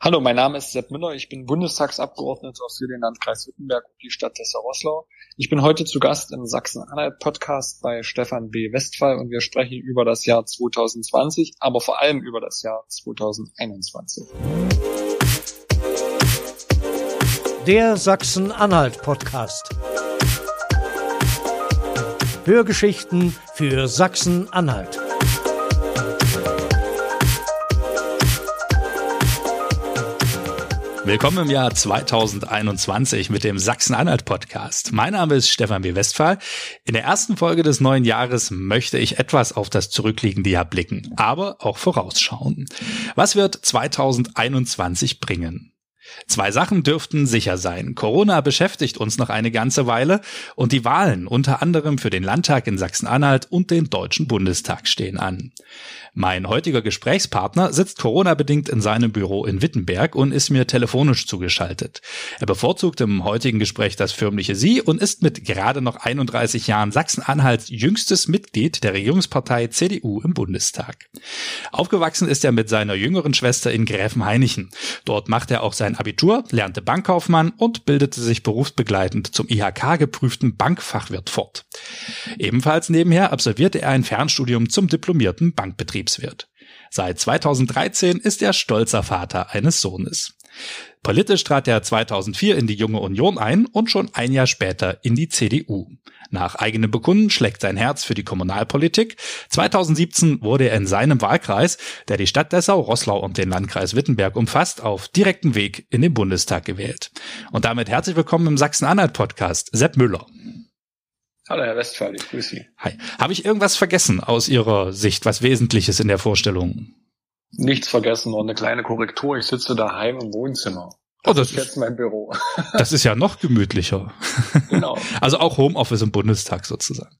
Hallo, mein Name ist Sepp Müller. Ich bin Bundestagsabgeordneter für den Landkreis Wittenberg und die Stadt Dessau-Rosslau. Ich bin heute zu Gast im Sachsen-Anhalt-Podcast bei Stefan B. Westphal und wir sprechen über das Jahr 2020, aber vor allem über das Jahr 2021. Der Sachsen-Anhalt-Podcast. Hörgeschichten für Sachsen-Anhalt. Willkommen im Jahr 2021 mit dem Sachsen-Anhalt-Podcast. Mein Name ist Stefan B. Westphal. In der ersten Folge des neuen Jahres möchte ich etwas auf das zurückliegende Jahr blicken, aber auch vorausschauen. Was wird 2021 bringen? Zwei Sachen dürften sicher sein. Corona beschäftigt uns noch eine ganze Weile und die Wahlen unter anderem für den Landtag in Sachsen-Anhalt und den Deutschen Bundestag stehen an. Mein heutiger Gesprächspartner sitzt Corona-bedingt in seinem Büro in Wittenberg und ist mir telefonisch zugeschaltet. Er bevorzugt im heutigen Gespräch das förmliche Sie und ist mit gerade noch 31 Jahren Sachsen-Anhalts jüngstes Mitglied der Regierungspartei CDU im Bundestag. Aufgewachsen ist er mit seiner jüngeren Schwester in Gräfenhainichen. Dort macht er auch sein Abitur, lernte Bankkaufmann und bildete sich berufsbegleitend zum IHK-geprüften Bankfachwirt fort. Ebenfalls nebenher absolvierte er ein Fernstudium zum diplomierten Bankbetrieb Betriebswirt. Seit 2013 ist er stolzer Vater eines Sohnes. Politisch trat er 2004 in die Junge Union ein und schon ein Jahr später in die CDU. Nach eigenem Bekunden schlägt sein Herz für die Kommunalpolitik. 2017 wurde er in seinem Wahlkreis, der die Stadt Dessau, Rosslau und den Landkreis Wittenberg umfasst, auf direkten Weg in den Bundestag gewählt. Und damit herzlich willkommen im Sachsen-Anhalt-Podcast, Sepp Müller. Hallo Herr Westphal, ich grüße Sie. Hi. Habe ich irgendwas vergessen aus Ihrer Sicht, was Wesentliches in der Vorstellung? Nichts vergessen, nur eine kleine Korrektur. Ich sitze daheim im Wohnzimmer. Das, oh, das ist jetzt mein Büro. Das ist ja noch gemütlicher. Genau. Also auch Homeoffice im Bundestag sozusagen.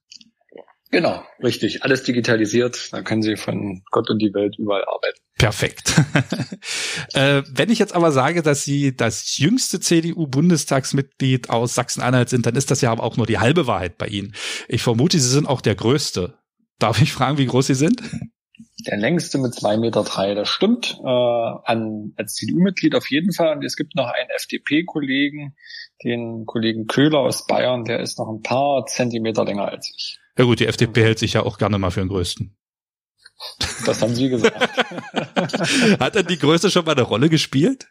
Genau, richtig. Alles digitalisiert. Da können Sie von Gott und die Welt überall arbeiten. Perfekt. äh, wenn ich jetzt aber sage, dass Sie das jüngste CDU-Bundestagsmitglied aus Sachsen-Anhalt sind, dann ist das ja aber auch nur die halbe Wahrheit bei Ihnen. Ich vermute, Sie sind auch der Größte. Darf ich fragen, wie groß Sie sind? Der längste mit zwei Meter, drei, das stimmt. Äh, an, als CDU-Mitglied auf jeden Fall. Und es gibt noch einen FDP-Kollegen, den Kollegen Köhler aus Bayern, der ist noch ein paar Zentimeter länger als ich. Ja gut, die FDP hält sich ja auch gerne mal für den Größten. Das haben Sie gesagt. Hat denn die Größe schon mal eine Rolle gespielt?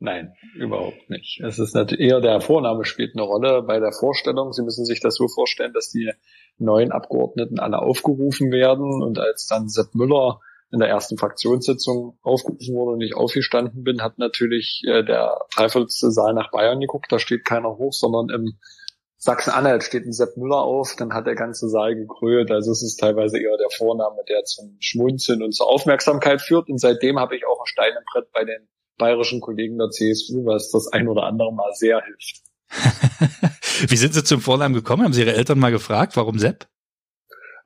Nein, überhaupt nicht. Es ist natürlich eher der Vorname spielt eine Rolle bei der Vorstellung. Sie müssen sich das so vorstellen, dass die neuen Abgeordneten alle aufgerufen werden und als dann Sepp Müller in der ersten Fraktionssitzung aufgerufen wurde und ich aufgestanden bin, hat natürlich äh, der dreiviertelste Saal nach Bayern geguckt. Da steht keiner hoch, sondern im Sachsen-Anhalt steht ein Sepp Müller auf, dann hat der ganze Saal gekrölt. Also es ist teilweise eher der Vorname, der zum Schmunzeln und zur Aufmerksamkeit führt. Und seitdem habe ich auch ein Stein im Brett bei den bayerischen Kollegen der CSU, was das ein oder andere Mal sehr hilft. Wie sind Sie zum Vornamen gekommen? Haben Sie Ihre Eltern mal gefragt, warum Sepp?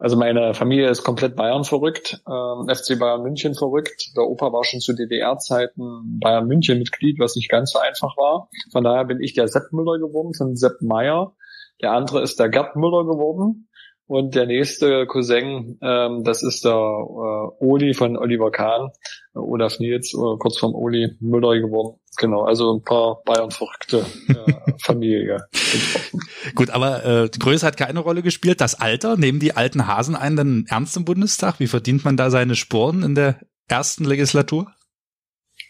Also meine Familie ist komplett Bayern verrückt, ähm, FC Bayern München verrückt. Der Opa war schon zu DDR-Zeiten Bayern München Mitglied, was nicht ganz so einfach war. Von daher bin ich der Sepp Müller geworden von Sepp Meyer. Der andere ist der Gerd Müller geworden. Und der nächste Cousin, ähm, das ist der äh, Oli von Oliver Kahn, äh, Olaf Nils, äh, kurz vom Oli Müller geworden. Genau, also ein paar Bayern-verrückte äh, Familie Gut, aber äh, die Größe hat keine Rolle gespielt. Das Alter, nehmen die alten Hasen einen dann ernst im Bundestag? Wie verdient man da seine Sporen in der ersten Legislatur?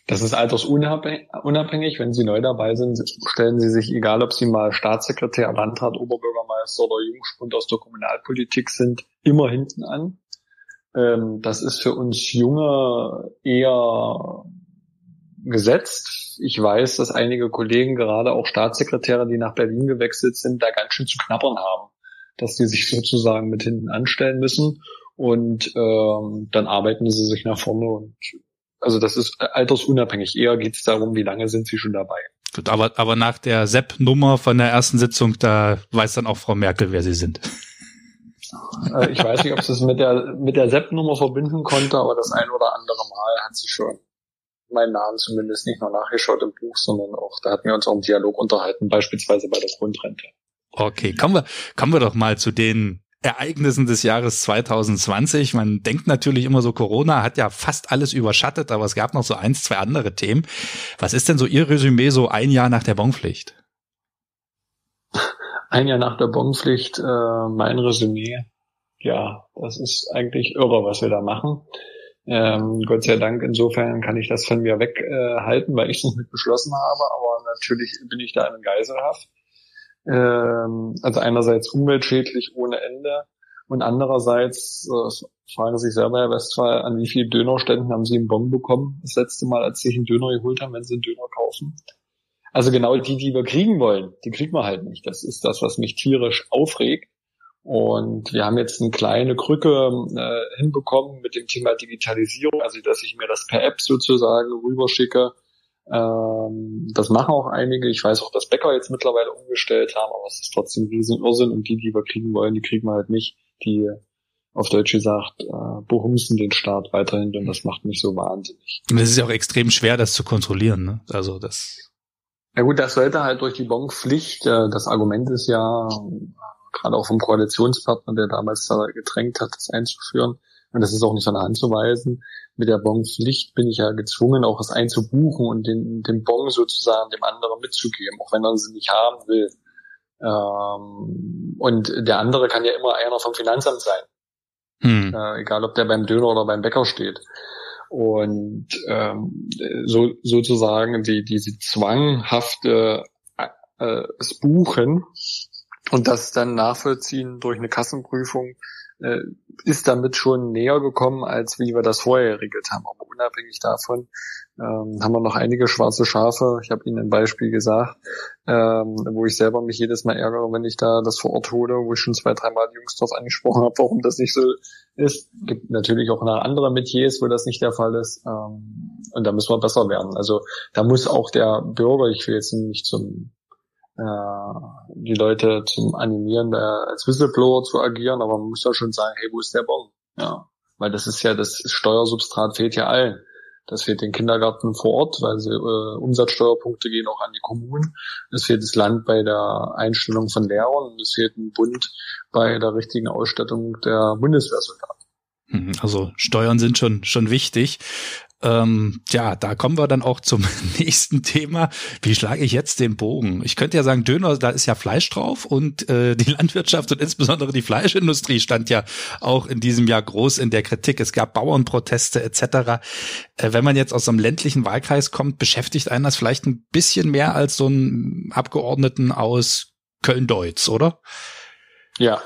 Das ist altersunabhängig. Wenn Sie neu dabei sind, stellen Sie sich, egal ob Sie mal Staatssekretär, Landrat, Oberbürgermeister oder Jungspund aus der Kommunalpolitik sind, immer hinten an. Ähm, das ist für uns Junge eher gesetzt. Ich weiß, dass einige Kollegen, gerade auch Staatssekretäre, die nach Berlin gewechselt sind, da ganz schön zu knabbern haben, dass die sich sozusagen mit hinten anstellen müssen und ähm, dann arbeiten sie sich nach vorne und also das ist altersunabhängig. Eher geht es darum, wie lange sind sie schon dabei. Gut, aber, aber nach der Sepp-Nummer von der ersten Sitzung, da weiß dann auch Frau Merkel, wer sie sind. Äh, ich weiß nicht, ob sie es mit der, mit der Sepp-Nummer verbinden konnte, aber das ein oder andere Mal hat sie schon meinen Namen zumindest nicht nur nachgeschaut im Buch, sondern auch, da hatten wir uns auch im Dialog unterhalten, beispielsweise bei der Grundrente. Okay, kommen wir, kommen wir doch mal zu den Ereignissen des Jahres 2020. Man denkt natürlich immer so, Corona hat ja fast alles überschattet, aber es gab noch so eins, zwei andere Themen. Was ist denn so Ihr Resümee so ein Jahr nach der Bonpflicht? Ein Jahr nach der Bonpflicht, äh, mein Resümee. Ja, das ist eigentlich irre, was wir da machen. Ähm, Gott sei Dank, insofern kann ich das von mir weghalten, äh, weil ich es nicht beschlossen habe, aber natürlich bin ich da in Geiselhaft. Ähm, also einerseits umweltschädlich ohne Ende und andererseits äh, fragen sich selber, Herr Westphal, an wie vielen Dönerständen haben Sie einen Bon bekommen das letzte Mal, als Sie einen Döner geholt haben, wenn Sie einen Döner kaufen? Also genau die, die wir kriegen wollen, die kriegen wir halt nicht. Das ist das, was mich tierisch aufregt. Und wir haben jetzt eine kleine Krücke äh, hinbekommen mit dem Thema Digitalisierung, also dass ich mir das per App sozusagen rüberschicke. Ähm, das machen auch einige. Ich weiß auch, dass Bäcker jetzt mittlerweile umgestellt haben, aber es ist trotzdem ein riesen Irrsinn und die, die wir kriegen wollen, die kriegen wir halt nicht. Die auf Deutsch gesagt, äh, behumsen den Staat weiterhin und das macht mich so wahnsinnig. Und es ist ja auch extrem schwer, das zu kontrollieren. Ne? Also das. Ja gut, das sollte halt durch die Bonpflicht. Äh, das Argument ist ja, gerade auch vom Koalitionspartner, der damals da gedrängt hat, das einzuführen. Und das ist auch nicht von der Hand zu weisen. Mit der Bonpflicht bin ich ja gezwungen, auch es einzubuchen und den, den Bon sozusagen dem anderen mitzugeben, auch wenn er sie nicht haben will. Ähm, und der andere kann ja immer einer vom Finanzamt sein. Hm. Äh, egal, ob der beim Döner oder beim Bäcker steht. Und ähm, so sozusagen die diese zwanghafte äh, das Buchen und das dann nachvollziehen durch eine Kassenprüfung äh, ist damit schon näher gekommen, als wie wir das vorher geregelt haben. Aber unabhängig davon ähm, haben wir noch einige schwarze Schafe. Ich habe Ihnen ein Beispiel gesagt, ähm, wo ich selber mich jedes Mal ärgere, wenn ich da das vor Ort hole, wo ich schon zwei, dreimal die Jungs drauf angesprochen habe, warum das nicht so ist. Gibt natürlich auch noch andere Metiers, wo das nicht der Fall ist. Ähm, und da müssen wir besser werden. Also da muss auch der Bürger, ich will jetzt nicht zum die Leute zum Animieren, als Whistleblower zu agieren, aber man muss ja schon sagen, hey, wo ist der Bon? Ja, weil das ist ja, das Steuersubstrat fehlt ja allen. Das fehlt den Kindergarten vor Ort, weil sie, äh, Umsatzsteuerpunkte gehen auch an die Kommunen. Es fehlt das Land bei der Einstellung von Lehrern und es fehlt ein Bund bei der richtigen Ausstattung der Bundeswehrsoldaten. Mhm, also Steuern sind schon schon wichtig. Ähm, ja, da kommen wir dann auch zum nächsten Thema. Wie schlage ich jetzt den Bogen? Ich könnte ja sagen, Döner, da ist ja Fleisch drauf und äh, die Landwirtschaft und insbesondere die Fleischindustrie stand ja auch in diesem Jahr groß in der Kritik. Es gab Bauernproteste etc. Äh, wenn man jetzt aus einem ländlichen Wahlkreis kommt, beschäftigt einen das vielleicht ein bisschen mehr als so ein Abgeordneten aus Köln-Deutz, oder? Ja,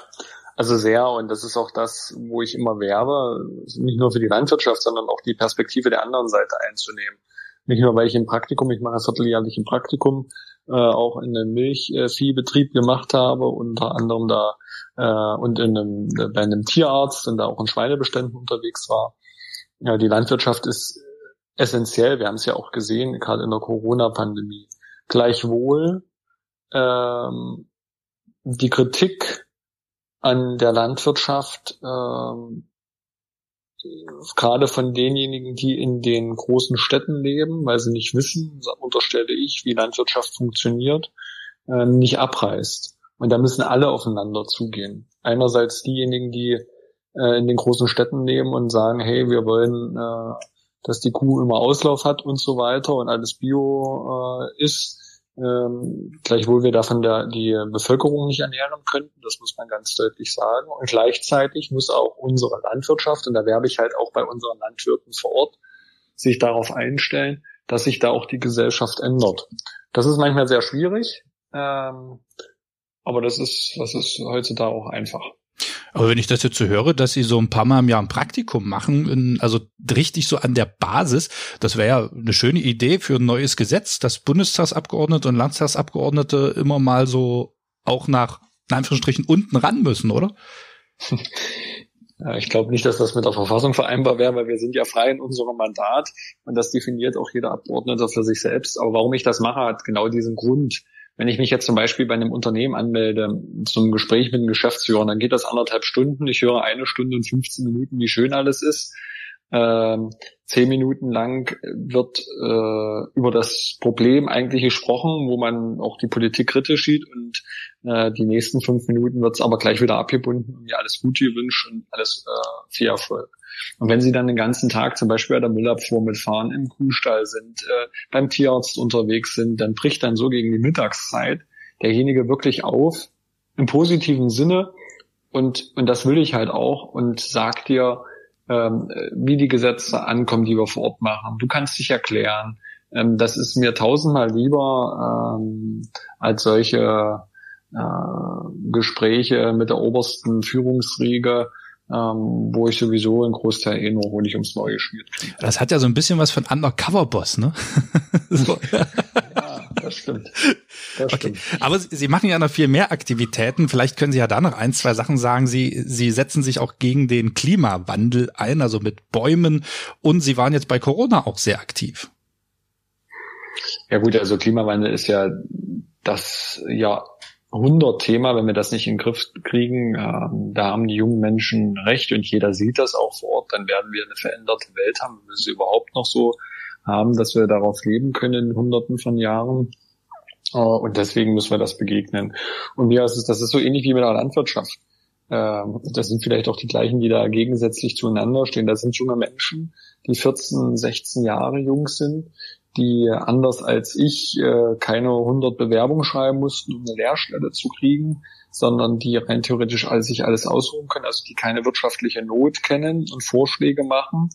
also sehr, und das ist auch das, wo ich immer werbe, nicht nur für die Landwirtschaft, sondern auch die Perspektive der anderen Seite einzunehmen. Nicht nur, weil ich im Praktikum, ich mache vierteljährlich ein Praktikum, äh, auch in einem Milchviehbetrieb gemacht habe, unter anderem da äh, und in einem, bei einem Tierarzt und da auch in Schweinebeständen unterwegs war. Ja, die Landwirtschaft ist essentiell, wir haben es ja auch gesehen, gerade in der Corona-Pandemie. Gleichwohl ähm, die Kritik an der Landwirtschaft, ähm, gerade von denjenigen, die in den großen Städten leben, weil sie nicht wissen, unterstelle ich, wie Landwirtschaft funktioniert, äh, nicht abreißt. Und da müssen alle aufeinander zugehen. Einerseits diejenigen, die äh, in den großen Städten leben und sagen, hey, wir wollen, äh, dass die Kuh immer Auslauf hat und so weiter und alles Bio äh, ist ähm, gleichwohl wir davon der, die Bevölkerung nicht ernähren könnten, das muss man ganz deutlich sagen. Und gleichzeitig muss auch unsere Landwirtschaft, und da werbe ich halt auch bei unseren Landwirten vor Ort, sich darauf einstellen, dass sich da auch die Gesellschaft ändert. Das ist manchmal sehr schwierig, ähm, aber das ist, das ist heutzutage auch einfach. Aber wenn ich das jetzt so höre, dass sie so ein paar Mal im Jahr ein Praktikum machen, also richtig so an der Basis, das wäre ja eine schöne Idee für ein neues Gesetz, dass Bundestagsabgeordnete und Landtagsabgeordnete immer mal so auch nach, in Anführungsstrichen, unten ran müssen, oder? Ich glaube nicht, dass das mit der Verfassung vereinbar wäre, weil wir sind ja frei in unserem Mandat und das definiert auch jeder Abgeordnete für sich selbst. Aber warum ich das mache, hat genau diesen Grund. Wenn ich mich jetzt zum Beispiel bei einem Unternehmen anmelde zum Gespräch mit einem Geschäftsführer, dann geht das anderthalb Stunden. Ich höre eine Stunde und 15 Minuten, wie schön alles ist. Ähm, zehn Minuten lang wird äh, über das Problem eigentlich gesprochen, wo man auch die Politik kritisch sieht und äh, die nächsten fünf Minuten wird es aber gleich wieder abgebunden und mir alles Gute gewünscht und alles äh, viel Erfolg. Und wenn Sie dann den ganzen Tag zum Beispiel bei der Müllabfuhr mitfahren, im Kuhstall sind, äh, beim Tierarzt unterwegs sind, dann bricht dann so gegen die Mittagszeit derjenige wirklich auf, im positiven Sinne und, und das will ich halt auch und sag dir, ähm, wie die Gesetze ankommen, die wir vor Ort machen. Du kannst dich erklären. Ähm, das ist mir tausendmal lieber ähm, als solche äh, Gespräche mit der obersten Führungsriege, ähm, wo ich sowieso einen Großteil eh nur Honig ums Neue schmiert. Das hat ja so ein bisschen was von Undercover-Boss, ne? so. das stimmt. Das okay. stimmt. Aber Sie machen ja noch viel mehr Aktivitäten. Vielleicht können Sie ja da noch ein, zwei Sachen sagen. Sie, Sie setzen sich auch gegen den Klimawandel ein, also mit Bäumen. Und Sie waren jetzt bei Corona auch sehr aktiv. Ja gut, also Klimawandel ist ja das ja 100 Thema, wenn wir das nicht in den Griff kriegen, äh, da haben die jungen Menschen recht und jeder sieht das auch vor Ort, dann werden wir eine veränderte Welt haben, wenn wir sie überhaupt noch so haben, dass wir darauf leben können in hunderten von Jahren. Uh, und deswegen müssen wir das begegnen. Und mir ist es, das ist so ähnlich wie mit der Landwirtschaft. Uh, das sind vielleicht auch die gleichen, die da gegensätzlich zueinander stehen. Das sind junge Menschen, die 14, 16 Jahre jung sind, die anders als ich uh, keine 100 Bewerbungen schreiben mussten, um eine Lehrstelle zu kriegen, sondern die rein theoretisch alles, sich alles ausruhen können, also die keine wirtschaftliche Not kennen und Vorschläge machen,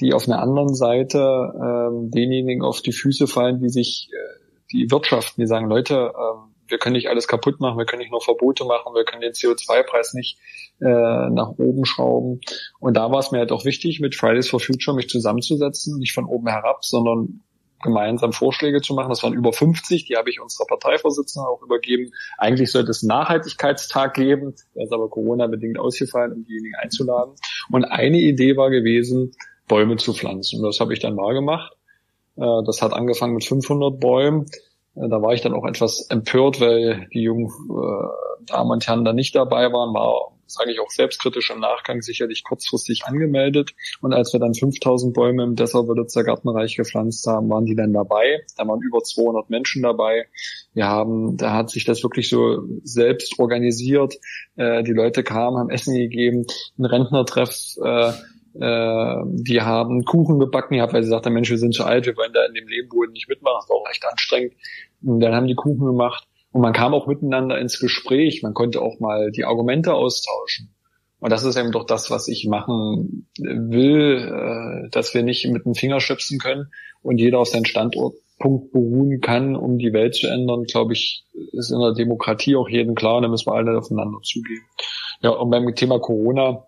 die auf einer anderen Seite äh, denjenigen auf die Füße fallen, die sich, äh, die wirtschaften, die sagen, Leute, äh, wir können nicht alles kaputt machen, wir können nicht nur Verbote machen, wir können den CO2-Preis nicht äh, nach oben schrauben. Und da war es mir halt auch wichtig, mit Fridays for Future mich zusammenzusetzen, nicht von oben herab, sondern gemeinsam Vorschläge zu machen. Das waren über 50, die habe ich unserer Parteivorsitzenden auch übergeben. Eigentlich sollte es einen Nachhaltigkeitstag geben, der ist aber Corona-bedingt ausgefallen, um diejenigen einzuladen. Und eine Idee war gewesen, Bäume zu pflanzen. Und das habe ich dann mal gemacht. Äh, das hat angefangen mit 500 Bäumen. Äh, da war ich dann auch etwas empört, weil die jungen äh, Damen und Herren da nicht dabei waren, war sage ich auch selbstkritisch im Nachgang, sicherlich kurzfristig angemeldet. Und als wir dann 5000 Bäume im Dessauwörlitzer Gartenreich gepflanzt haben, waren die dann dabei. Da waren über 200 Menschen dabei. Wir haben, da hat sich das wirklich so selbst organisiert. Äh, die Leute kamen, haben Essen gegeben, ein Rentnertreff, äh, äh, die haben Kuchen gebacken gehabt, weil sie sagten, Mensch, wir sind zu alt, wir wollen da in dem Leben nicht mitmachen. Das war auch recht anstrengend. Und dann haben die Kuchen gemacht und man kam auch miteinander ins Gespräch. Man konnte auch mal die Argumente austauschen. Und das ist eben doch das, was ich machen will, äh, dass wir nicht mit dem Finger schöpfen können und jeder auf seinen Standortpunkt beruhen kann, um die Welt zu ändern, glaube ich, ist in der Demokratie auch jedem klar, da müssen wir alle aufeinander zugehen. Ja, und beim Thema Corona,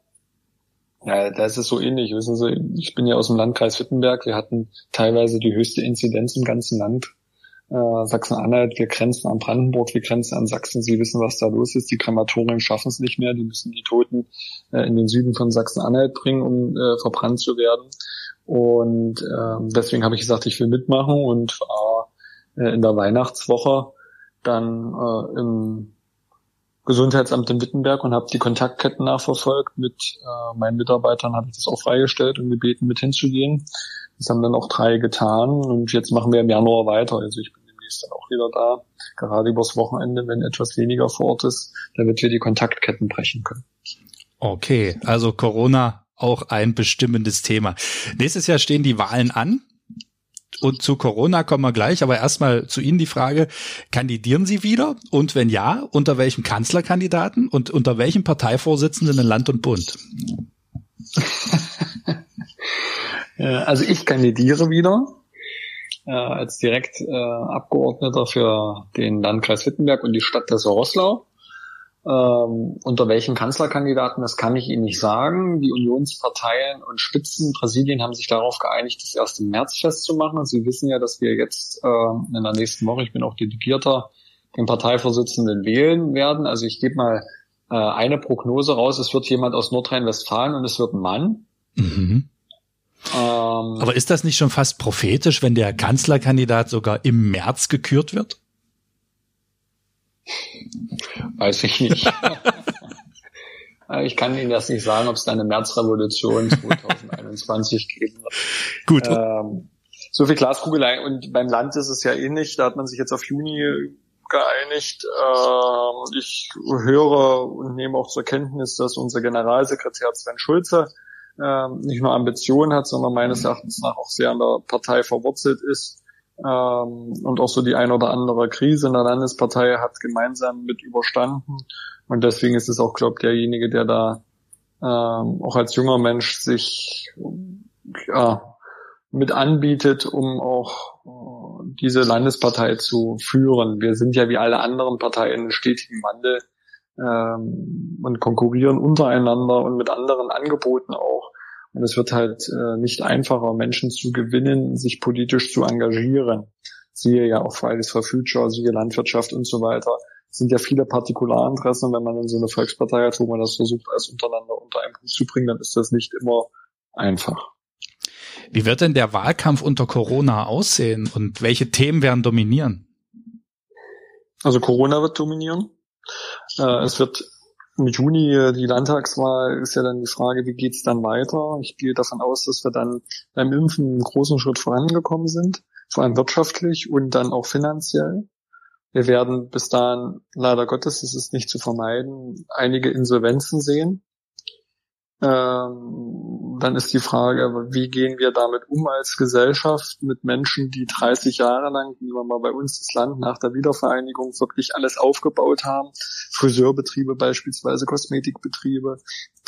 ja, da ist es so ähnlich. Wissen Sie, ich bin ja aus dem Landkreis Wittenberg. Wir hatten teilweise die höchste Inzidenz im ganzen Land äh, Sachsen-Anhalt, wir grenzen an Brandenburg, wir grenzen an Sachsen. Sie wissen, was da los ist. Die Krematorien schaffen es nicht mehr. Die müssen die Toten äh, in den Süden von Sachsen-Anhalt bringen, um äh, verbrannt zu werden. Und äh, deswegen habe ich gesagt, ich will mitmachen und war äh, in der Weihnachtswoche dann äh, im Gesundheitsamt in Wittenberg und habe die Kontaktketten nachverfolgt. Mit äh, meinen Mitarbeitern habe ich das auch freigestellt und gebeten, mit hinzugehen. Das haben dann auch drei getan und jetzt machen wir im Januar weiter. Also ich bin demnächst dann auch wieder da, gerade übers Wochenende, wenn etwas weniger vor Ort ist, damit wir die Kontaktketten brechen können. Okay, also Corona auch ein bestimmendes Thema. Nächstes Jahr stehen die Wahlen an. Und zu Corona kommen wir gleich, aber erstmal zu Ihnen die Frage, kandidieren Sie wieder? Und wenn ja, unter welchem Kanzlerkandidaten und unter welchem Parteivorsitzenden in Land und Bund? also ich kandidiere wieder äh, als direkt äh, Abgeordneter für den Landkreis Wittenberg und die Stadt Dessau-Rosslau. Ähm, unter welchen Kanzlerkandidaten, das kann ich Ihnen nicht sagen. Die Unionsparteien und Spitzenpräsidien haben sich darauf geeinigt, das erst im März festzumachen. Sie wissen ja, dass wir jetzt äh, in der nächsten Woche, ich bin auch Delegierter, den Parteivorsitzenden wählen werden. Also ich gebe mal äh, eine Prognose raus. Es wird jemand aus Nordrhein-Westfalen und es wird ein Mann. Mhm. Ähm, Aber ist das nicht schon fast prophetisch, wenn der Kanzlerkandidat sogar im März gekürt wird? Weiß ich nicht. Ich kann Ihnen das nicht sagen, ob es da eine Märzrevolution 2021 geben wird. Gut. Ähm, so viel Glaskugelei. Und beim Land ist es ja ähnlich. Da hat man sich jetzt auf Juni geeinigt. Ähm, ich höre und nehme auch zur Kenntnis, dass unser Generalsekretär Sven Schulze ähm, nicht nur Ambitionen hat, sondern meines Erachtens nach auch sehr an der Partei verwurzelt ist ähm, und auch so die ein oder andere Krise in der Landespartei hat gemeinsam mit überstanden. Und deswegen ist es auch, glaube ich, derjenige, der da ähm, auch als junger Mensch sich ja, mit anbietet, um auch äh, diese Landespartei zu führen. Wir sind ja wie alle anderen Parteien in stetigen Wandel ähm, und konkurrieren untereinander und mit anderen Angeboten auch. Und es wird halt äh, nicht einfacher, Menschen zu gewinnen, sich politisch zu engagieren. Siehe ja auch Fridays for Future, siehe Landwirtschaft und so weiter. Es sind ja viele Partikularinteressen. Wenn man in so eine Volkspartei hat, wo man das versucht, alles untereinander unter einen Punkt zu bringen, dann ist das nicht immer einfach. Wie wird denn der Wahlkampf unter Corona aussehen und welche Themen werden dominieren? Also Corona wird dominieren. Äh, es wird im Juni äh, die Landtagswahl ist ja dann die Frage, wie geht's dann weiter? Ich gehe davon aus, dass wir dann beim Impfen einen großen Schritt vorangekommen sind, vor allem wirtschaftlich und dann auch finanziell. Wir werden bis dahin, leider Gottes, es ist nicht zu vermeiden, einige Insolvenzen sehen. Ähm, dann ist die Frage, wie gehen wir damit um als Gesellschaft mit Menschen, die 30 Jahre lang, wie wir mal bei uns das Land nach der Wiedervereinigung wirklich alles aufgebaut haben, Friseurbetriebe beispielsweise, Kosmetikbetriebe,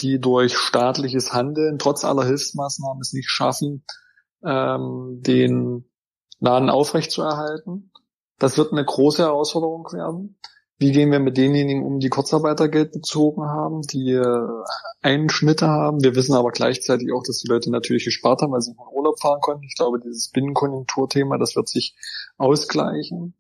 die durch staatliches Handeln trotz aller Hilfsmaßnahmen es nicht schaffen, ähm, den Laden aufrechtzuerhalten. Das wird eine große Herausforderung werden. Wie gehen wir mit denjenigen um, die Kurzarbeitergeld bezogen haben, die äh, Einschnitte haben? Wir wissen aber gleichzeitig auch, dass die Leute natürlich gespart haben, weil sie in Urlaub fahren konnten. Ich glaube, dieses Binnenkonjunkturthema, das wird sich ausgleichen.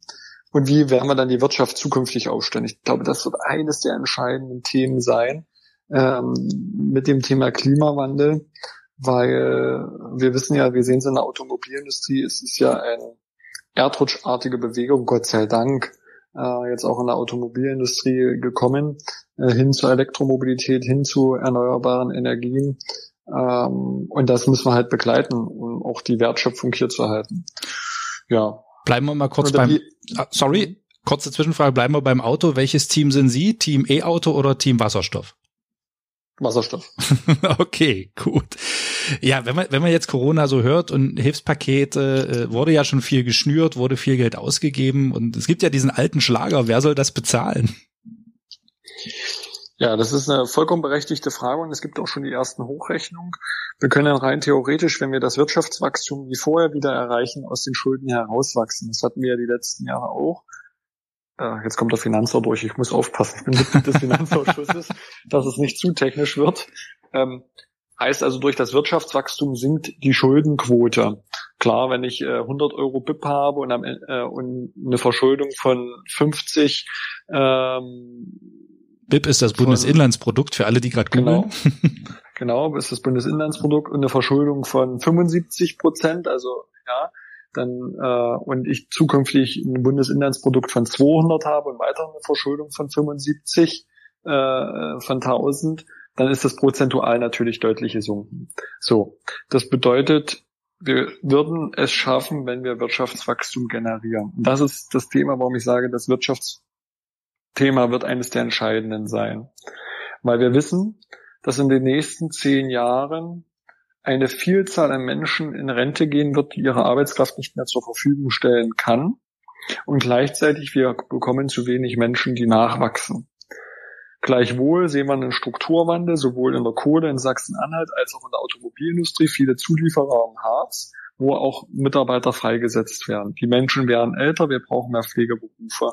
Und wie werden wir dann die Wirtschaft zukünftig aufstellen? Ich glaube, das wird eines der entscheidenden Themen sein ähm, mit dem Thema Klimawandel, weil wir wissen ja, wir sehen es in der Automobilindustrie, es ist ja eine erdrutschartige Bewegung, Gott sei Dank äh, jetzt auch in der Automobilindustrie gekommen, äh, hin zur Elektromobilität, hin zu erneuerbaren Energien. Ähm, und das müssen wir halt begleiten, um auch die Wertschöpfung hier zu halten. Ja. Bleiben wir mal kurz beim, die, ah, sorry, kurze Zwischenfrage, bleiben wir beim Auto. Welches Team sind Sie? Team E-Auto oder Team Wasserstoff? Wasserstoff. okay, gut. Ja, wenn man, wenn man jetzt Corona so hört und Hilfspakete, äh, wurde ja schon viel geschnürt, wurde viel Geld ausgegeben und es gibt ja diesen alten Schlager, wer soll das bezahlen? Ja, das ist eine vollkommen berechtigte Frage und es gibt auch schon die ersten Hochrechnungen. Wir können rein theoretisch, wenn wir das Wirtschaftswachstum wie vorher wieder erreichen, aus den Schulden herauswachsen. Das hatten wir ja die letzten Jahre auch. Äh, jetzt kommt der Finanzer durch. Ich muss aufpassen. Ich bin Mitglied des Finanzausschusses, dass es nicht zu technisch wird. Ähm, Heißt also, durch das Wirtschaftswachstum sinkt die Schuldenquote. Klar, wenn ich äh, 100 Euro BIP habe und, am, äh, und eine Verschuldung von 50 ähm, BIP ist das Bundesinlandsprodukt für alle, die gerade genau, genau, ist das Bundesinlandsprodukt und eine Verschuldung von 75 Prozent, also ja, dann äh, und ich zukünftig ein Bundesinlandsprodukt von 200 habe und weiter eine Verschuldung von 75 äh, von 1000, dann ist das prozentual natürlich deutlich gesunken. So, das bedeutet, wir würden es schaffen, wenn wir Wirtschaftswachstum generieren. Das ist das Thema, warum ich sage, das Wirtschaftsthema wird eines der entscheidenden sein. Weil wir wissen, dass in den nächsten zehn Jahren eine Vielzahl an Menschen in Rente gehen wird, die ihre Arbeitskraft nicht mehr zur Verfügung stellen kann. Und gleichzeitig wir bekommen zu wenig Menschen, die nachwachsen. Gleichwohl sehen wir einen Strukturwandel sowohl in der Kohle in Sachsen-Anhalt als auch in der Automobilindustrie, viele Zulieferer im Harz, wo auch Mitarbeiter freigesetzt werden. Die Menschen werden älter, wir brauchen mehr Pflegeberufe,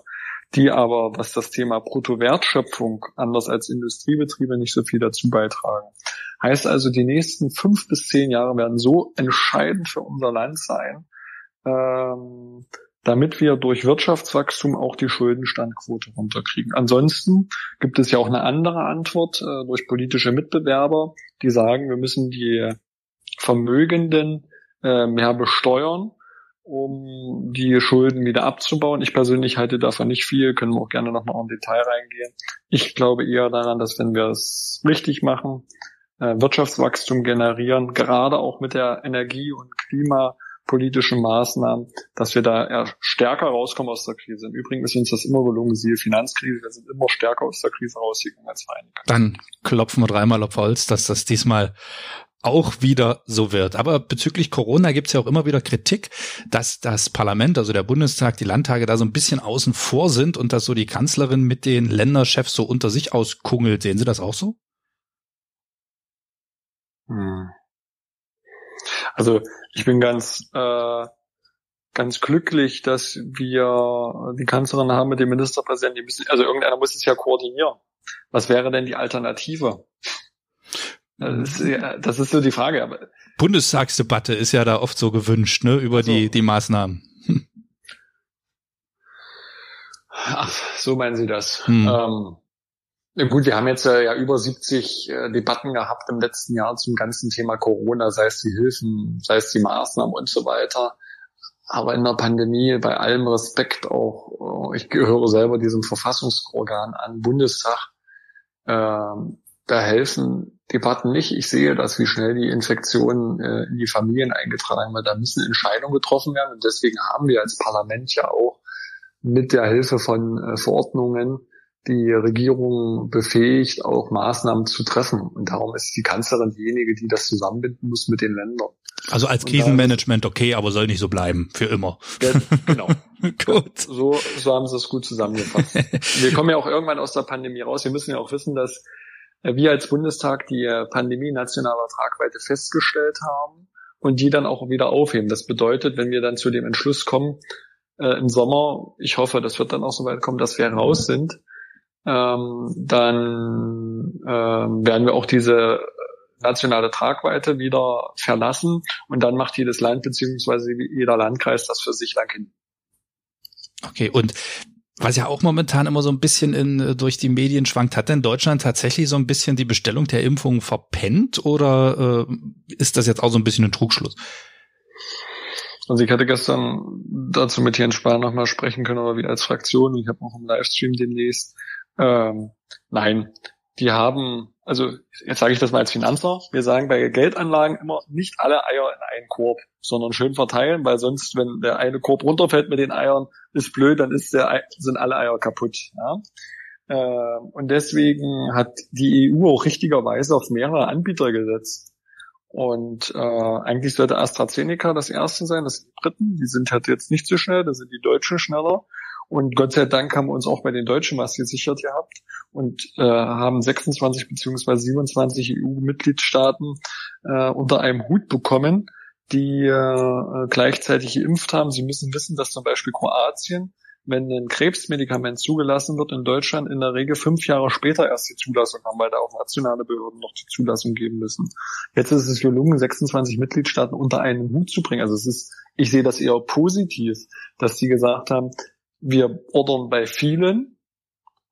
die aber, was das Thema Bruttowertschöpfung anders als Industriebetriebe nicht so viel dazu beitragen. Heißt also, die nächsten fünf bis zehn Jahre werden so entscheidend für unser Land sein, ähm, damit wir durch Wirtschaftswachstum auch die Schuldenstandquote runterkriegen. Ansonsten gibt es ja auch eine andere Antwort äh, durch politische Mitbewerber, die sagen, wir müssen die Vermögenden äh, mehr besteuern um die Schulden wieder abzubauen. Ich persönlich halte davon nicht viel, können wir auch gerne nochmal im Detail reingehen. Ich glaube eher daran, dass wenn wir es richtig machen, äh, Wirtschaftswachstum generieren, gerade auch mit der Energie- und klimapolitischen Maßnahmen, dass wir da eher stärker rauskommen aus der Krise. Im Übrigen ist uns das immer gelungen, siehe Finanzkrise, wir sind immer stärker aus der Krise rausgegangen als Vereinigte. Dann klopfen wir dreimal auf Holz, dass das diesmal auch wieder so wird. Aber bezüglich Corona gibt es ja auch immer wieder Kritik, dass das Parlament, also der Bundestag, die Landtage da so ein bisschen außen vor sind und dass so die Kanzlerin mit den Länderchefs so unter sich auskungelt. Sehen Sie das auch so? Hm. Also ich bin ganz äh, ganz glücklich, dass wir die Kanzlerin haben mit dem Ministerpräsidenten. Die müssen, also irgendeiner muss es ja koordinieren. Was wäre denn die Alternative? Das ist, ja, das ist so die Frage. Aber Bundestagsdebatte ist ja da oft so gewünscht, ne, über so. die, die Maßnahmen. Hm. Ach, so meinen Sie das. Hm. Ähm, gut, wir haben jetzt äh, ja über 70 äh, Debatten gehabt im letzten Jahr zum ganzen Thema Corona, sei es die Hilfen, sei es die Maßnahmen und so weiter. Aber in der Pandemie, bei allem Respekt auch, äh, ich gehöre selber diesem Verfassungsorgan an, Bundestag, ähm, da helfen Debatten nicht. Ich sehe das, wie schnell die Infektionen äh, in die Familien eingetragen wird. Da müssen Entscheidungen getroffen werden. Und deswegen haben wir als Parlament ja auch mit der Hilfe von äh, Verordnungen die Regierung befähigt, auch Maßnahmen zu treffen. Und darum ist die Kanzlerin diejenige, die das zusammenbinden muss mit den Ländern. Also als Krisenmanagement okay, aber soll nicht so bleiben, für immer. Ja, genau. gut. So, so haben sie es gut zusammengefasst. wir kommen ja auch irgendwann aus der Pandemie raus. Wir müssen ja auch wissen, dass wir als Bundestag die äh, Pandemie nationaler Tragweite festgestellt haben und die dann auch wieder aufheben. Das bedeutet, wenn wir dann zu dem Entschluss kommen, äh, im Sommer, ich hoffe, das wird dann auch so weit kommen, dass wir raus sind, ähm, dann ähm, werden wir auch diese nationale Tragweite wieder verlassen und dann macht jedes Land beziehungsweise jeder Landkreis das für sich lang hin. Okay, und was ja auch momentan immer so ein bisschen in, durch die Medien schwankt, hat denn Deutschland tatsächlich so ein bisschen die Bestellung der Impfung verpennt oder äh, ist das jetzt auch so ein bisschen ein Trugschluss? Also ich hatte gestern dazu mit Jens Spahn nochmal sprechen können, oder wieder als Fraktion. Ich habe auch im Livestream demnächst. Ähm, nein, die haben, also jetzt sage ich das mal als Finanzer, wir sagen bei Geldanlagen immer nicht alle Eier in einen Korb, sondern schön verteilen, weil sonst, wenn der eine Korb runterfällt mit den Eiern, ist blöd, dann ist der, sind alle Eier kaputt. Ja? Äh, und deswegen hat die EU auch richtigerweise auf mehrere Anbieter gesetzt. Und äh, eigentlich sollte AstraZeneca das erste sein, das sind Briten, die sind halt jetzt nicht so schnell, da sind die Deutschen schneller. Und Gott sei Dank haben wir uns auch bei den Deutschen was gesichert gehabt und äh, haben 26 beziehungsweise 27 EU-Mitgliedstaaten äh, unter einem Hut bekommen, die äh, gleichzeitig geimpft haben. Sie müssen wissen, dass zum Beispiel Kroatien, wenn ein Krebsmedikament zugelassen wird in Deutschland, in der Regel fünf Jahre später erst die Zulassung haben, weil da auch nationale Behörden noch die Zulassung geben müssen. Jetzt ist es gelungen, 26 Mitgliedstaaten unter einen Hut zu bringen. Also es ist, ich sehe das eher positiv, dass sie gesagt haben, wir ordern bei vielen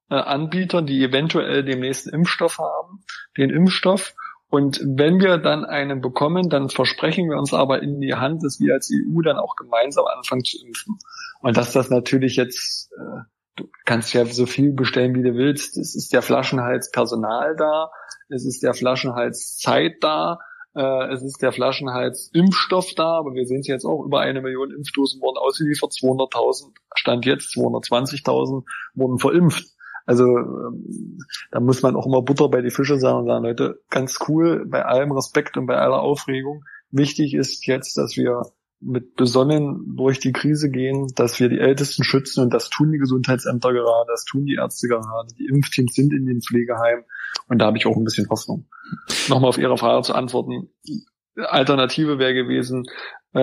äh, Anbietern, die eventuell den nächsten Impfstoff haben, den Impfstoff. Und wenn wir dann einen bekommen, dann versprechen wir uns aber in die Hand, dass wir als EU dann auch gemeinsam anfangen zu impfen. Und dass das natürlich jetzt, äh, du kannst ja so viel bestellen, wie du willst. Es ist der Flaschenhals Personal da, es ist der Flaschenhals Zeit da, äh, es ist der Flaschenhals Impfstoff da, aber wir sehen es jetzt auch, über eine Million Impfdosen wurden ausgeliefert, 200.000, stand jetzt 220.000 wurden verimpft. Also ähm, da muss man auch immer Butter bei die Fische sagen und sagen, Leute, ganz cool, bei allem Respekt und bei aller Aufregung. Wichtig ist jetzt, dass wir mit besonnen durch die Krise gehen, dass wir die Ältesten schützen und das tun die Gesundheitsämter gerade, das tun die Ärzte gerade, die Impfteams sind in den Pflegeheimen und da habe ich auch ein bisschen Hoffnung. Nochmal auf Ihre Frage zu antworten. Alternative wäre gewesen, äh,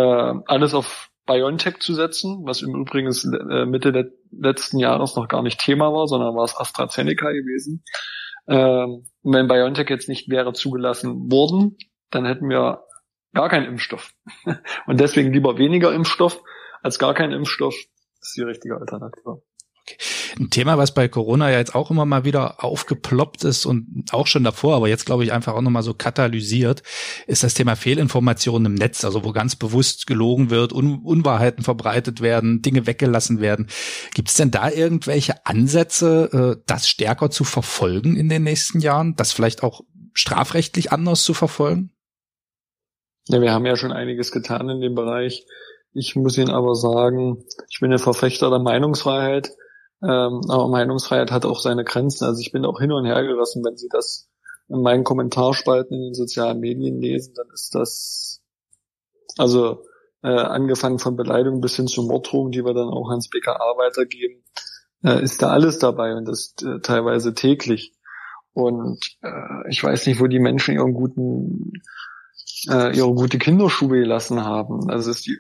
alles auf BioNTech zu setzen, was im Übrigen äh, Mitte letzten Jahres noch gar nicht Thema war, sondern war es AstraZeneca gewesen. Ähm, wenn BioNTech jetzt nicht wäre zugelassen worden, dann hätten wir gar keinen Impfstoff. Und deswegen lieber weniger Impfstoff als gar kein Impfstoff. Ist die richtige Alternative. Okay. Ein Thema, was bei Corona ja jetzt auch immer mal wieder aufgeploppt ist und auch schon davor, aber jetzt glaube ich einfach auch nochmal so katalysiert, ist das Thema Fehlinformationen im Netz, also wo ganz bewusst gelogen wird, Un Unwahrheiten verbreitet werden, Dinge weggelassen werden. Gibt es denn da irgendwelche Ansätze, äh, das stärker zu verfolgen in den nächsten Jahren, das vielleicht auch strafrechtlich anders zu verfolgen? Ja, wir haben ja schon einiges getan in dem Bereich. Ich muss Ihnen aber sagen, ich bin ein Verfechter der Meinungsfreiheit, ähm, aber Meinungsfreiheit hat auch seine Grenzen. Also ich bin auch hin und her gerissen, wenn Sie das in meinen Kommentarspalten in den sozialen Medien lesen, dann ist das also äh, angefangen von Beleidigung bis hin zu Morddrohungen, die wir dann auch ans BKA weitergeben, äh, ist da alles dabei und das äh, teilweise täglich. Und äh, ich weiß nicht, wo die Menschen ihren guten äh, ihre gute Kinderschuhe gelassen haben. Also ist die,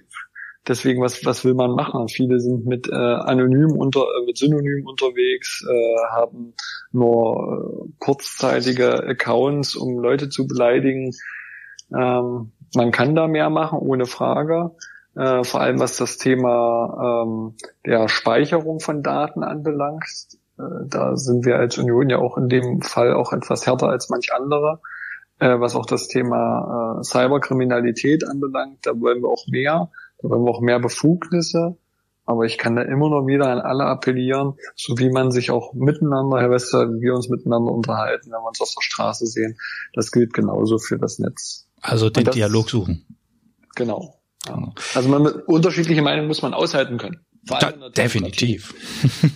deswegen, was, was will man machen? Viele sind mit äh, anonym unter, äh, mit Synonym unterwegs, äh, haben nur äh, kurzzeitige Accounts, um Leute zu beleidigen. Ähm, man kann da mehr machen, ohne Frage. Äh, vor allem was das Thema ähm, der Speicherung von Daten anbelangt. Äh, da sind wir als Union ja auch in dem Fall auch etwas härter als manch andere äh, was auch das Thema äh, Cyberkriminalität anbelangt. Da wollen wir auch mehr, da wollen wir auch mehr Befugnisse. Aber ich kann da immer noch wieder an alle appellieren, so wie man sich auch miteinander, Herr Wester, wie wir uns miteinander unterhalten, wenn wir uns auf der Straße sehen. Das gilt genauso für das Netz. Also den das, Dialog suchen. Genau. Ja. Genau. Also man, unterschiedliche Meinungen muss man aushalten können. Da, definitiv.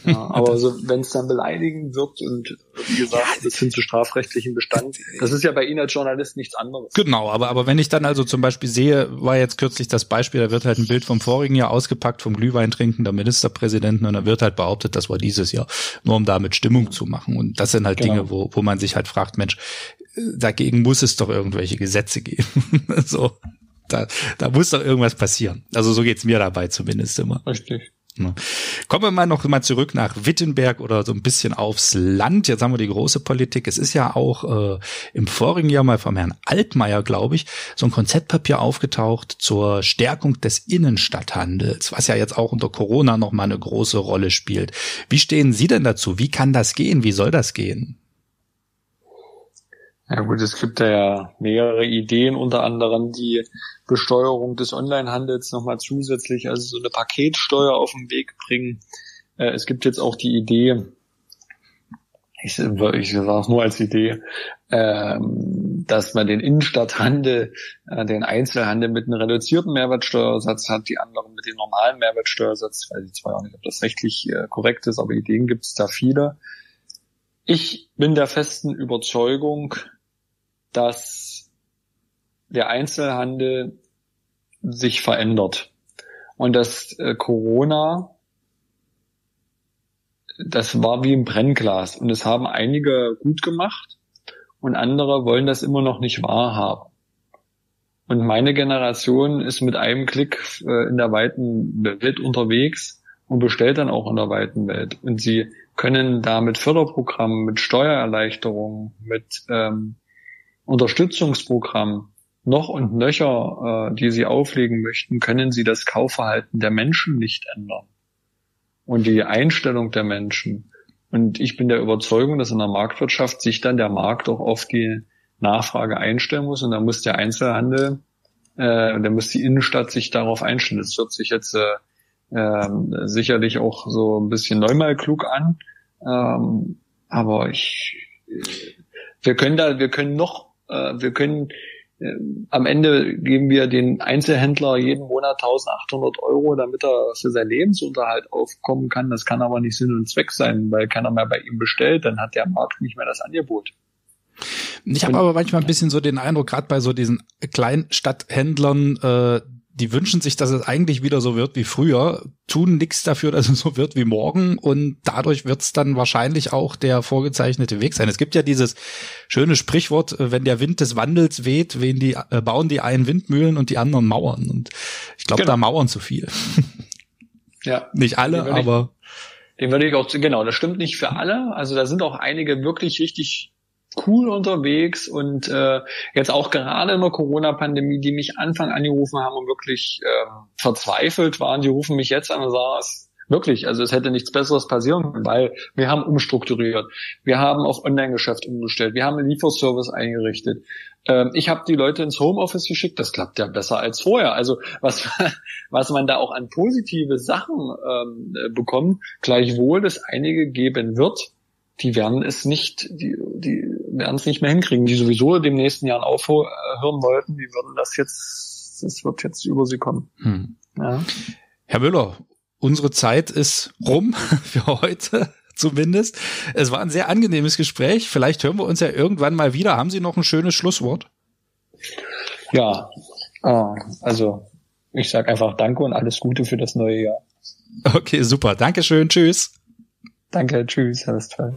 Ja, aber so, wenn es dann beleidigen wird und wie gesagt, bis hin zu strafrechtlichen Bestand, das ist ja bei Ihnen als Journalist nichts anderes. Genau, aber, aber wenn ich dann also zum Beispiel sehe, war jetzt kürzlich das Beispiel, da wird halt ein Bild vom vorigen Jahr ausgepackt, vom Glühwein trinken der Ministerpräsidenten und da wird halt behauptet, das war dieses Jahr, nur um damit Stimmung zu machen. Und das sind halt genau. Dinge, wo, wo man sich halt fragt, Mensch, dagegen muss es doch irgendwelche Gesetze geben. so. Da, da muss doch irgendwas passieren. Also so geht's mir dabei zumindest immer. Richtig. Ne? Kommen wir mal noch mal zurück nach Wittenberg oder so ein bisschen aufs Land. Jetzt haben wir die große Politik. Es ist ja auch äh, im vorigen Jahr mal vom Herrn Altmaier, glaube ich, so ein Konzeptpapier aufgetaucht zur Stärkung des Innenstadthandels, was ja jetzt auch unter Corona noch mal eine große Rolle spielt. Wie stehen Sie denn dazu? Wie kann das gehen? Wie soll das gehen? Ja gut, es gibt da ja mehrere Ideen, unter anderem die Besteuerung des Onlinehandels nochmal zusätzlich, also so eine Paketsteuer auf den Weg bringen. Äh, es gibt jetzt auch die Idee, ich, ich sage es nur als Idee, ähm, dass man den Innenstadthandel, äh, den Einzelhandel mit einem reduzierten Mehrwertsteuersatz hat, die anderen mit dem normalen Mehrwertsteuersatz. Ich weiß zwar auch nicht, ob das rechtlich äh, korrekt ist, aber Ideen gibt es da viele. Ich bin der festen Überzeugung, dass der Einzelhandel sich verändert und dass äh, Corona das war wie ein Brennglas und das haben einige gut gemacht und andere wollen das immer noch nicht wahrhaben. Und meine Generation ist mit einem Klick äh, in der weiten Welt unterwegs und bestellt dann auch in der weiten Welt. Und sie können da mit Förderprogrammen, mit Steuererleichterungen, mit ähm, Unterstützungsprogramm noch und nöcher, äh, die Sie auflegen möchten, können Sie das Kaufverhalten der Menschen nicht ändern und die Einstellung der Menschen. Und ich bin der Überzeugung, dass in der Marktwirtschaft sich dann der Markt auch auf die Nachfrage einstellen muss und da muss der Einzelhandel äh, und da muss die Innenstadt sich darauf einstellen. Das hört sich jetzt äh, äh, sicherlich auch so ein bisschen neunmal klug an, ähm, aber ich, wir können da, wir können noch wir können äh, am Ende geben wir den Einzelhändler jeden Monat 1800 Euro, damit er für seinen Lebensunterhalt aufkommen kann. Das kann aber nicht Sinn und Zweck sein, weil keiner mehr bei ihm bestellt, dann hat der Markt nicht mehr das Angebot. Ich habe aber manchmal ein bisschen so den Eindruck, gerade bei so diesen Kleinstadthändlern, äh, die wünschen sich, dass es eigentlich wieder so wird wie früher, tun nichts dafür, dass es so wird wie morgen und dadurch wird es dann wahrscheinlich auch der vorgezeichnete Weg sein. Es gibt ja dieses schöne Sprichwort, äh, wenn der Wind des Wandels weht, wen die, äh, bauen die einen Windmühlen und die anderen Mauern. Und ich glaube, genau. da mauern zu viel. Ja. Nicht alle, aber. den würde ich auch, genau, das stimmt nicht für alle. Also da sind auch einige wirklich richtig cool unterwegs und äh, jetzt auch gerade in der Corona-Pandemie, die mich Anfang angerufen haben und wirklich ähm, verzweifelt waren, die rufen mich jetzt an und sagen, Wirklich, also es hätte nichts Besseres passieren können, weil wir haben umstrukturiert. Wir haben auf Online-Geschäft umgestellt. Wir haben einen Lieferservice eingerichtet. Ähm, ich habe die Leute ins Homeoffice geschickt. Das klappt ja besser als vorher. Also was, was man da auch an positive Sachen ähm, bekommt, gleichwohl es einige geben wird, die werden es nicht, die, die werden es nicht mehr hinkriegen, die sowieso dem nächsten Jahr aufhören wollten, die würden das jetzt, das wird jetzt über sie kommen. Hm. Ja. Herr Müller, unsere Zeit ist rum für heute zumindest. Es war ein sehr angenehmes Gespräch. Vielleicht hören wir uns ja irgendwann mal wieder. Haben Sie noch ein schönes Schlusswort? Ja, ah, also ich sage einfach Danke und alles Gute für das neue Jahr. Okay, super. Dankeschön. Tschüss. Danke, tschüss, Herr Westphal.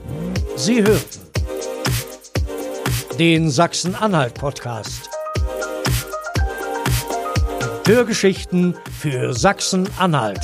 Sie hörten den Sachsen-Anhalt-Podcast. Hörgeschichten für Sachsen-Anhalt.